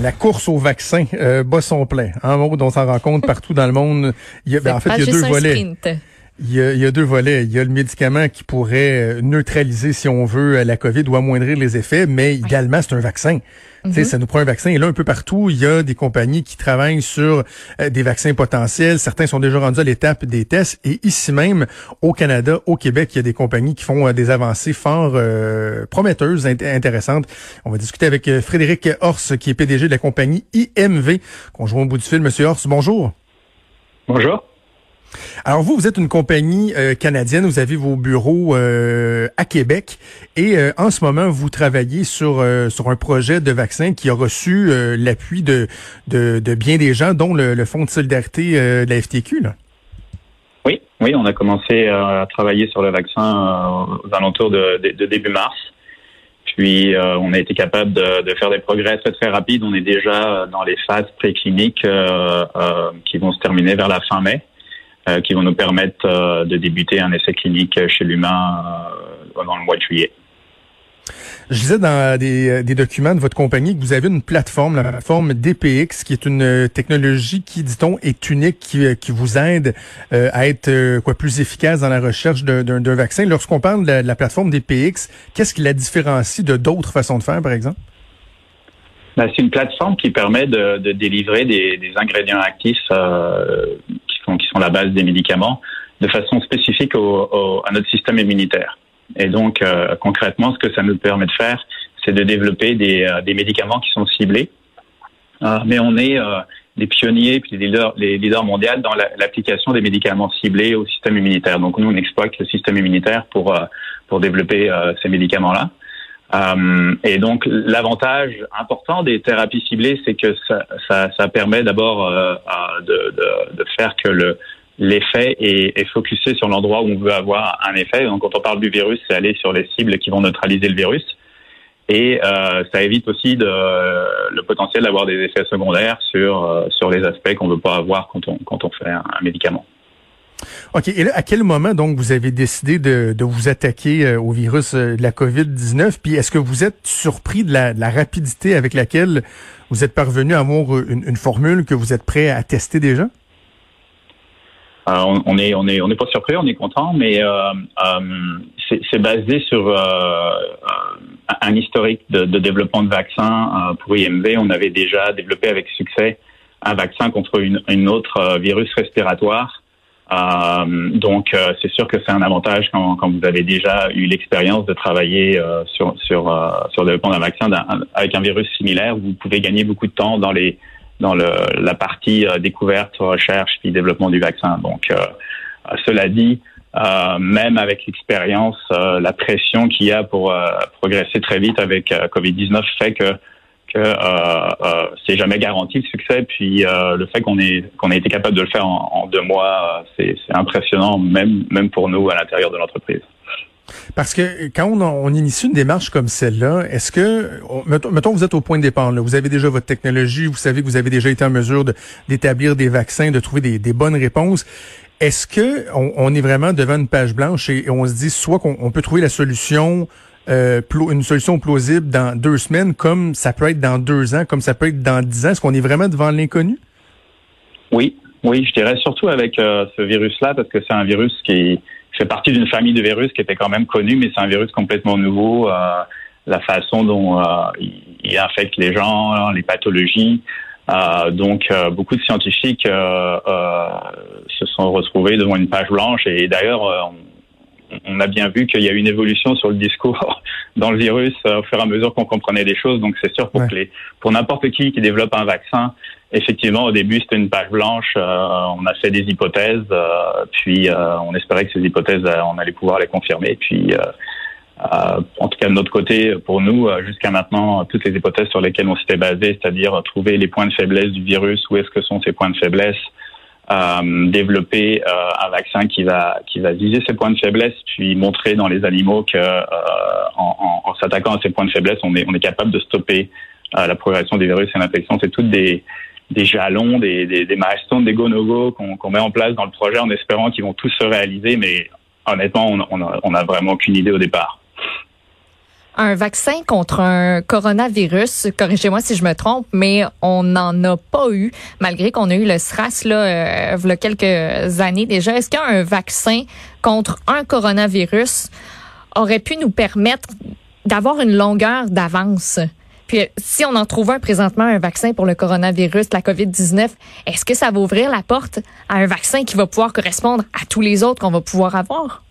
La course au vaccin euh, bat son plein. En mode, on s'en rend compte partout dans le monde. Il y a, ben, en fait, il y a deux volets. Il y, a, il y, a, deux volets. Il y a le médicament qui pourrait euh, neutraliser, si on veut, euh, la COVID ou amoindrir les effets, mais idéalement, c'est un vaccin. Mm Ça nous prend un vaccin. Et là, un peu partout, il y a des compagnies qui travaillent sur euh, des vaccins potentiels. Certains sont déjà rendus à l'étape des tests. Et ici même, au Canada, au Québec, il y a des compagnies qui font des avancées fort prometteuses, intéressantes. On va discuter avec Frédéric Horst, qui est PDG de la compagnie IMV, qu'on joue au bout du fil. Monsieur Horst, bonjour. Bonjour. Alors vous, vous êtes une compagnie euh, canadienne, vous avez vos bureaux euh, à Québec et euh, en ce moment, vous travaillez sur, sur un projet de vaccin qui a reçu l'appui de, de, de, bien des gens, dont le, Fonds de solidarité de la FTQ. Là. Oui, oui, on a commencé à travailler sur le vaccin aux alentours de, de, début mars. Puis on a été capable de, de, faire des progrès très très rapides. On est déjà dans les phases précliniques qui vont se terminer vers la fin mai. Euh, qui vont nous permettre euh, de débuter un essai clinique chez l'humain euh, dans le mois de juillet. Je disais dans des, des, documents de votre compagnie que vous avez une plateforme, la plateforme DPX, qui est une technologie qui, dit-on, est unique, qui, qui vous aide à être quoi plus efficace dans la recherche d'un vaccin. Lorsqu'on parle de la, plateforme DPX, qu'est-ce qui la différencie de d'autres façons de faire, par exemple? Ben, c'est une plateforme qui permet de, de délivrer des, des, ingrédients actifs euh, qui sont la base des médicaments, de façon spécifique au, à notre système immunitaire. Et donc, euh, concrètement, ce que ça nous permet de faire, c'est de développer des, euh, des, médicaments qui sont ciblés. Euh, mais on est des pionniers puis des leaders, les leaders mondiaux dans l'application des médicaments ciblés au système immunitaire. Donc, nous, on exploite le système immunitaire pour, pour développer ces médicaments-là. Et donc, l'avantage important des thérapies ciblées, c'est que ça, ça, ça permet d'abord de, de, de, faire que le l'effet est, est focusé sur l'endroit où on veut avoir un effet. Donc, quand on parle du virus, c'est aller sur les cibles qui vont neutraliser le virus. Et euh, ça évite aussi de, le potentiel d'avoir des effets secondaires sur, euh, sur les aspects qu'on ne veut pas avoir quand on, quand on fait un, médicament. OK. Et là, à quel moment, donc, vous avez décidé de, vous attaquer euh, au virus euh, de la COVID-19? Puis est-ce que vous êtes surpris de la, rapidité avec laquelle vous êtes parvenu à avoir une, une formule que vous êtes prêt à tester déjà? Euh, on, on, est on n'est pas surpris, on est content, mais euh, euh, c'est basé sur un historique de, de, développement de vaccins pour IMV. On avait déjà développé avec succès un vaccin contre une, une autre virus respiratoire. Donc c'est sûr que c'est un avantage quand, quand, vous avez déjà eu l'expérience de travailler sur sur sur le développement d'un vaccin avec un virus similaire. Vous pouvez gagner beaucoup de temps dans les dans le, la partie euh, découverte, recherche et développement du vaccin. Donc, euh, cela dit, euh, même avec l'expérience, la pression qu'il y a pour progresser très vite avec Covid-19 fait que que c'est jamais garanti le succès. Puis le fait qu'on ait qu'on ait été capable de le faire en, deux mois, c'est impressionnant, même même pour nous à l'intérieur de l'entreprise. Parce que quand on, initie une démarche comme celle-là, est-ce que, mettons, vous êtes au point de départ, là, vous avez déjà votre technologie, vous savez que vous avez déjà été en mesure d'établir des vaccins, de trouver des, bonnes réponses. Est-ce que on, est vraiment devant une page blanche et, on se dit soit qu'on peut trouver la solution, euh, une solution plausible dans deux semaines, comme ça peut être dans deux ans, comme ça peut être dans dix ans. Est-ce qu'on est vraiment devant l'inconnu? Oui, oui, je dirais surtout avec euh, ce virus-là, parce que c'est un virus qui fait partie d'une famille de virus qui était quand même connue, mais c'est un virus complètement nouveau. Euh, la façon dont il infecte les gens, les pathologies. Donc, beaucoup de scientifiques se sont retrouvés devant une page blanche. Et d'ailleurs, on, a bien vu qu'il y a eu une évolution sur le discours dans le virus au fur et à mesure qu'on comprenait des choses. Donc, c'est sûr pour que les, pour n'importe qui qui développe un vaccin, effectivement, au début, c'était une page blanche. Euh, on a fait des hypothèses, euh, puis euh, on espérait que ces hypothèses, on allait pouvoir les confirmer. Puis en tout cas de notre côté, pour nous, jusqu'à maintenant, toutes les hypothèses sur lesquelles on s'était basé, c'est-à-dire trouver les points de faiblesse du virus, où est-ce que sont ces points de faiblesse, développer un vaccin qui va qui va viser ces points de faiblesse, puis montrer dans les animaux que en, en, s'attaquant à ces points de faiblesse, on est on est capable de stopper la progression des virus et l'infection. C'est toutes des des jalons, des, des, des milestones, des go-no-go qu'on met en place dans le projet en espérant qu'ils vont tous se réaliser, mais honnêtement, on n'a on a vraiment aucune idée au départ. Un vaccin contre un coronavirus, corrigez-moi si je me trompe, mais on n'en a pas eu, malgré qu'on a eu le SRAS là, euh, il y a quelques années déjà. Est-ce qu'un vaccin contre un coronavirus aurait pu nous permettre d'avoir une longueur d'avance? Puis si on en trouve un présentement, un vaccin pour le coronavirus, la COVID-19, est-ce que ça va ouvrir la porte à un vaccin qui va pouvoir correspondre à tous les autres qu'on va pouvoir avoir?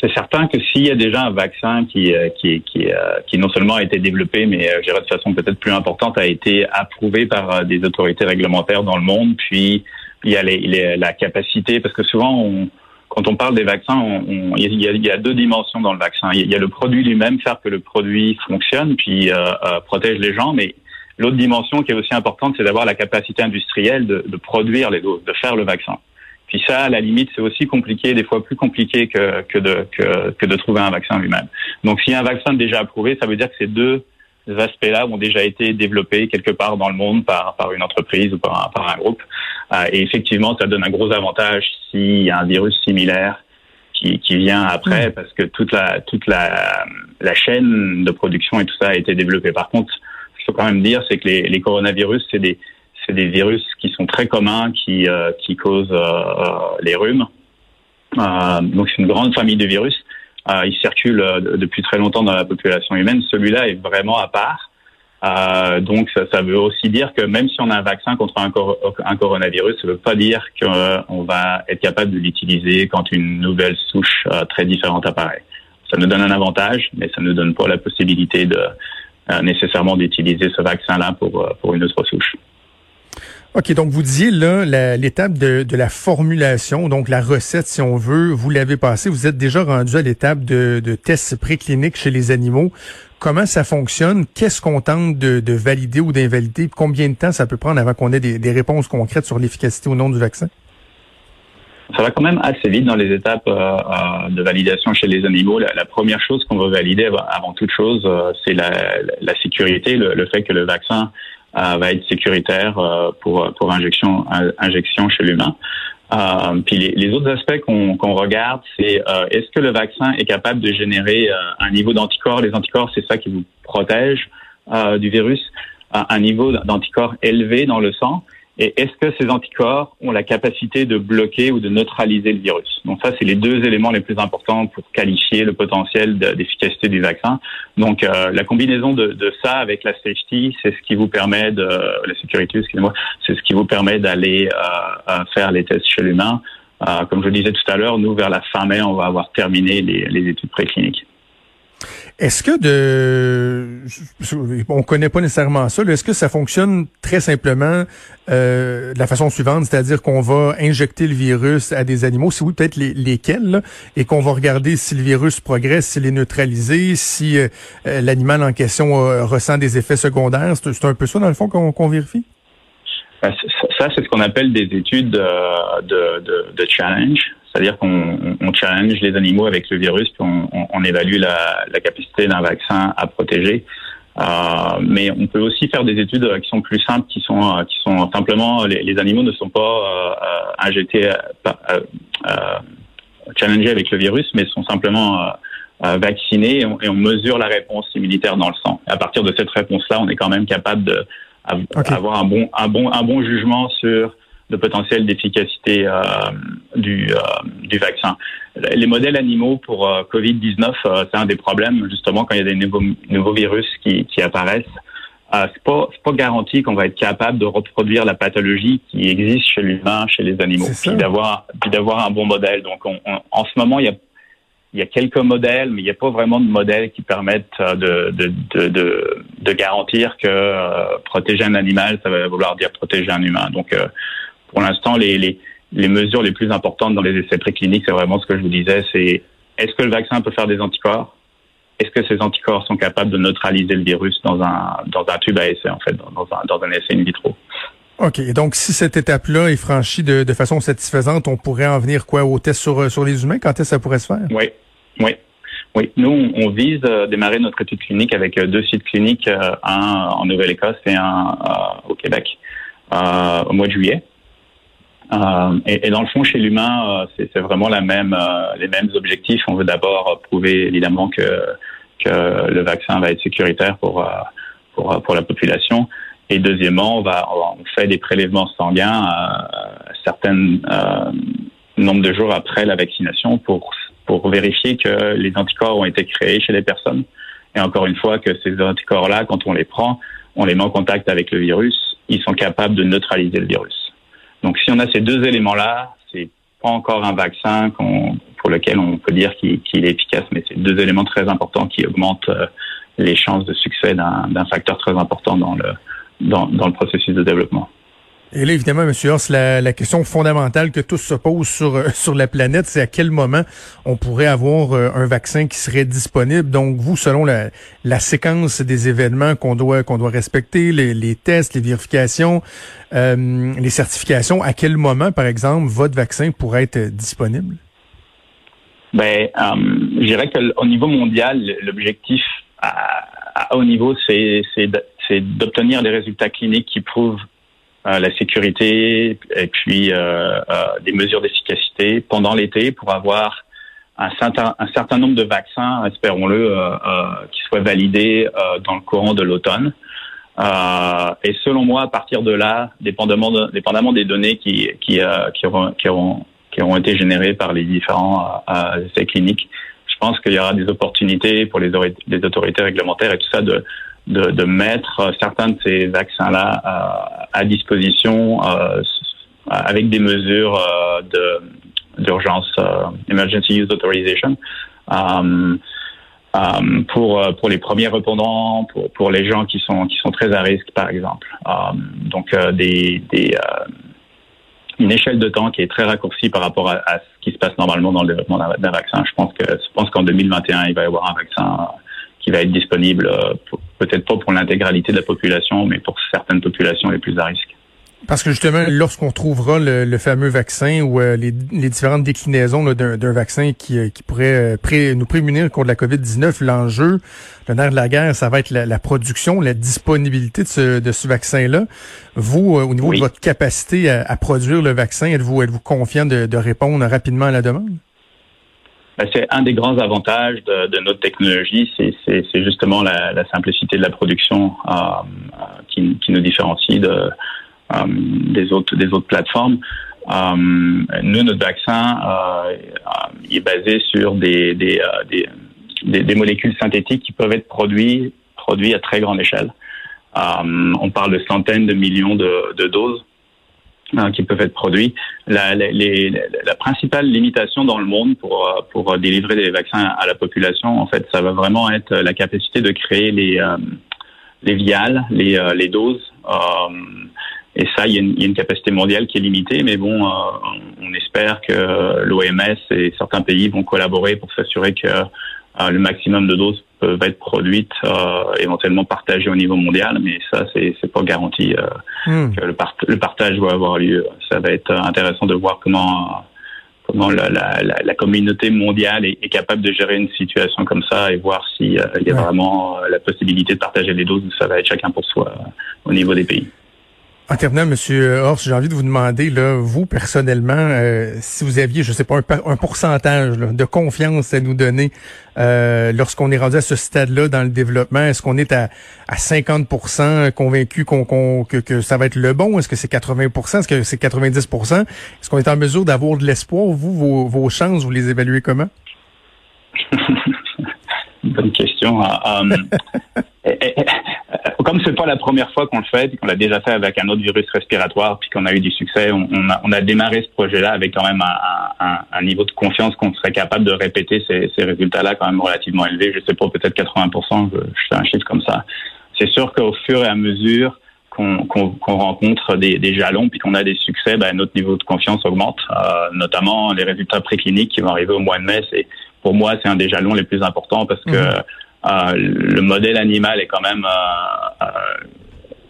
C'est certain que s'il y a déjà un vaccin qui, euh, qui, qui, euh, qui non seulement a été développé, mais euh, je dirais de façon peut-être plus importante, a été approuvé par des autorités réglementaires dans le monde, puis il y a les, la capacité, parce que souvent on, quand on parle des vaccins, il, y a, deux dimensions dans le vaccin. Il y a le produit lui-même, faire que le produit fonctionne, puis euh, protège les gens, mais l'autre dimension qui est aussi importante, c'est d'avoir la capacité industrielle de, produire les doses, de faire le vaccin. Puis ça, à la limite, c'est aussi compliqué, des fois plus compliqué que, que, de, que, de trouver un vaccin lui-même. Donc, s'il y a un vaccin déjà approuvé, ça veut dire que ces deux aspects-là ont déjà été développés quelque part dans le monde par, par une entreprise ou par un, par un groupe. Euh, et effectivement, ça donne un gros avantage s'il y a un virus similaire qui, qui vient après, parce que toute la toute la, la chaîne de production et tout ça a été développé. Par contre, il faut quand même dire, c'est que les, les coronavirus, c'est des c'est des virus qui sont très communs, qui euh, qui causent euh, les rhumes. donc c'est une grande famille de virus. ils circulent depuis très longtemps dans la population humaine. Celui-là est vraiment à part. Euh, donc ça, ça, veut aussi dire que même si on a un vaccin contre un, un coronavirus, ça ne veut pas dire qu'on va être capable de l'utiliser quand une nouvelle souche euh, très différente apparaît. Ça nous donne un avantage, mais ça ne donne pas la possibilité de euh, nécessairement d'utiliser ce vaccin-là pour, euh, pour une autre souche. OK, donc vous disiez là l'étape de, de, la formulation, donc la recette, si on veut, vous l'avez passé. Vous êtes déjà rendu à l'étape de, de tests précliniques chez les animaux. Comment ça fonctionne? Qu'est-ce qu'on tente de, de, valider ou d'invalider? Combien de temps ça peut prendre avant qu'on ait des, des, réponses concrètes sur l'efficacité ou non du vaccin? Ça va quand même assez vite dans les étapes euh, euh de validation chez les animaux. La, première chose qu'on veut valider avant toute chose, euh, c'est la, la, sécurité, le, le, fait que le vaccin va être sécuritaire euh, pour pour injection injection chez l'humain. Euh, puis les, les, autres aspects qu'on qu'on regarde, c'est euh, est-ce que le vaccin est capable de générer un niveau d'anticorps? Les anticorps, c'est ça qui vous protège du virus. un niveau d'anticorps élevé dans le sang. Et est-ce que ces anticorps ont la capacité de bloquer ou de neutraliser le virus? Donc ça, c'est les deux éléments les plus importants pour qualifier le potentiel d'efficacité du vaccin. Donc euh, la combinaison de, de, ça avec la safety, c'est ce qui vous permet de la sécurité, excusez-moi, c'est ce qui vous permet d'aller euh, faire les tests chez l'humain. Euh, comme je disais tout à l'heure, nous vers la fin mai, on va avoir terminé les, les études précliniques. Est-ce que de, on connaît pas nécessairement ça. Est-ce que ça fonctionne très simplement euh, de la façon suivante, c'est-à-dire qu'on va injecter le virus à des animaux, si oui peut-être les, lesquels, et qu'on va regarder si le virus progresse, s'il est neutralisé, si euh, euh, l'animal en question ressent des effets secondaires? C'est un peu ça dans le fond qu'on vérifie? Ben, ça, c'est ce qu'on appelle des études de, de, de challenge. C'est-à-dire qu'on on challenge les animaux avec le virus, puis on, on, évalue la, la capacité d'un vaccin à protéger. Euh, mais on peut aussi faire des études qui sont plus simples, qui sont euh, qui sont simplement les, les animaux ne sont pas euh, injectés, euh, euh, challengés avec le virus, mais sont simplement vaccinés et on, et on, mesure la réponse immunitaire dans le sang. À partir de cette réponse-là, on est quand même capable de avoir un bon un bon un bon jugement sur de potentiel d'efficacité euh, du, euh, du vaccin. Les modèles animaux pour euh, Covid-19, c'est un des problèmes justement quand il y a des nouveaux, nouveaux virus qui, qui apparaissent. Euh, c'est pas c'est pas garanti qu'on va être capable de reproduire la pathologie qui existe chez l'humain, chez les animaux, puis d'avoir puis d'avoir un bon modèle. Donc en ce moment il y a il y a quelques modèles, mais il n'y a pas vraiment de modèles qui permettent de, de, de, de, de garantir que protéger un animal, ça va vouloir dire protéger un humain. Donc, pour l'instant, les, les, les, mesures les plus importantes dans les essais précliniques, c'est vraiment ce que je vous disais, c'est est-ce que le vaccin peut faire des anticorps? Est-ce que ces anticorps sont capables de neutraliser le virus dans un dans un tube à essai en fait, dans un dans un essai in vitro? OK. Donc, si cette étape-là est franchie de, de, façon satisfaisante, on pourrait en venir quoi au test sur, sur les humains? Quand est-ce que ça pourrait se faire? Oui. Oui. Oui, nous, on vise à démarrer notre étude clinique avec euh, deux sites cliniques, euh, un en Nouvelle-Écosse et un euh, au Québec, au mois de juillet. Et, et, dans le fond, chez l'humain, c'est vraiment la même, les mêmes objectifs. On veut d'abord prouver évidemment que, que le vaccin va être sécuritaire pour, pour, pour la population. Et deuxièmement, on, va, on fait des prélèvements sanguins à certains nombre de jours après la vaccination pour pour vérifier que les anticorps ont été créés chez les personnes. Et encore une fois, que ces anticorps-là, quand on les prend, on les met en contact avec le virus, ils sont capables de neutraliser le virus. Donc, si on a ces deux éléments-là, c'est pas encore un vaccin pour lequel on peut dire qu'il est efficace, mais c'est deux éléments très importants qui augmentent euh, les chances de succès d'un facteur très important dans le, dans le processus de développement. Et là, évidemment, M. Horst, la, la, question fondamentale que tous se posent sur, euh, sur la planète, c'est à quel moment on pourrait avoir euh, un vaccin qui serait disponible. Donc, vous, selon la, la séquence des événements qu'on doit, qu'on doit respecter, les, les, tests, les vérifications, euh, les certifications, à quel moment, par exemple, votre vaccin pourrait être disponible? Ben, je dirais qu'au niveau mondial, l'objectif à, à haut niveau, c'est d'obtenir des résultats cliniques qui prouvent euh, la sécurité et puis euh, euh, des mesures d'efficacité pendant l'été pour avoir un certain, un certain nombre de vaccins, espérons-le, qui soient validés dans le courant de l'automne. et selon moi, à partir de là, dépendamment, de, dépendamment des données qui, qui, qui, auront, qui, auront, qui auront été générées par les différents essais cliniques, je pense qu'il y aura des opportunités pour les, les autorités réglementaires et tout ça de, de, mettre certains de ces vaccins-là à, à, disposition euh, avec des mesures euh, d'urgence, euh, emergency use authorization, euh, euh, pour pour les premiers répondants, pour pour les gens qui sont qui sont très à risque, par exemple. donc des des une échelle de temps qui est très raccourcie par rapport à, ce qui se passe normalement dans le développement d'un vaccin. Je pense que je pense qu'en 2021, il va y avoir un vaccin qui va être disponible, euh, peut-être pas pour l'intégralité de la population, mais pour certaines populations les plus à risque. Parce que justement, lorsqu'on trouvera le, fameux vaccin ou euh, les, différentes déclinaisons d'un vaccin qui, euh, qui pourrait nous prémunir contre la COVID-19, l'enjeu, le nerf de la guerre, ça va être la, production, la disponibilité de ce, de ce vaccin-là. Vous, au niveau de votre capacité à, produire le vaccin, êtes-vous êtes-vous confiant de, de répondre rapidement à la demande? Ben, c'est un des grands avantages de, notre technologie, c'est justement la, simplicité de la production euh, euh, qui, nous différencie euh, des autres plateformes. nous, notre vaccin est basé sur des molécules synthétiques qui peuvent être produites à très grande échelle. on parle de centaines de millions de doses Hein, qui peuvent être produits. La, principale limitation dans le monde pour, euh, pour délivrer des vaccins à la population, en fait, ça va vraiment être la capacité de créer les, euh, les viales, les, euh, les doses. et ça, il y, a une, capacité mondiale qui est limitée, mais bon, on espère que l'OMS et certains pays vont collaborer pour s'assurer que le maximum de doses peuvent être produites, euh, éventuellement partagées au niveau mondial, mais ça, c'est, c'est pas garanti euh, hmm. que le, le, partage va avoir lieu. Ça va être intéressant de voir comment comment la, la, la communauté mondiale est, capable de gérer une situation comme ça et voir s'il euh, y a vraiment la possibilité de partager les doses. Ça va être chacun pour soi au niveau des pays. En terminant, Monsieur Horst, j'ai envie de vous demander, là, vous personnellement, euh, si vous aviez, je sais pas, un, pourcentage de confiance à nous donner euh, lorsqu'on est rendu à ce stade-là dans le développement, est-ce qu'on est à, à 50% convaincu qu'on, que, que, ça va être le bon? Est-ce que c'est 80%? Est-ce que c'est 90%? Est-ce qu'on est en mesure d'avoir de l'espoir? Vous, vos, vos chances, vous les évaluez comment? Bonne question. Euh, comme c'est pas la première fois qu'on le fait, qu'on l'a déjà fait avec un autre virus respiratoire, puis qu'on a eu du succès, on, a, on a, démarré ce projet-là avec quand même un, un, un niveau de confiance qu'on serait capable de répéter ces, ces résultats-là quand même relativement élevés. Je sais pas, peut-être 80%, je, fais un chiffre comme ça. C'est sûr qu'au fur et à mesure qu'on rencontre des, des, jalons puis qu'on a des succès, ben, notre niveau de confiance augmente. Euh, notamment les résultats précliniques qui vont arriver au mois de mai, c'est pour moi, c'est un des jalons les plus importants parce que mhm. Euh, le modèle animal est quand même euh, euh,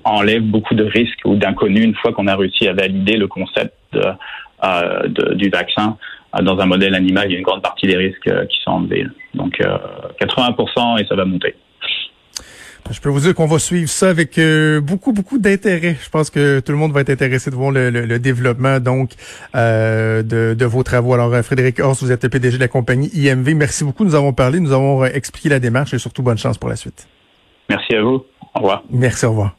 enlève beaucoup de risques ou d'inconnus une fois qu'on a réussi à valider le concept de, du vaccin. Dans un modèle animal, il y a une grande partie des risques qui sont enlevés. Donc 80% et ça va monter. Je peux vous dire qu'on va suivre ça avec euh, beaucoup, beaucoup d'intérêt. Je pense que tout le monde va être intéressé de voir le, développement donc euh, de, vos travaux. Alors, euh, Frédéric Horst, vous êtes le PDG de la compagnie IMV. Merci beaucoup. Nous avons parlé, nous avons expliqué la démarche et surtout bonne chance pour la suite. Merci à vous. Au revoir. Merci, au revoir.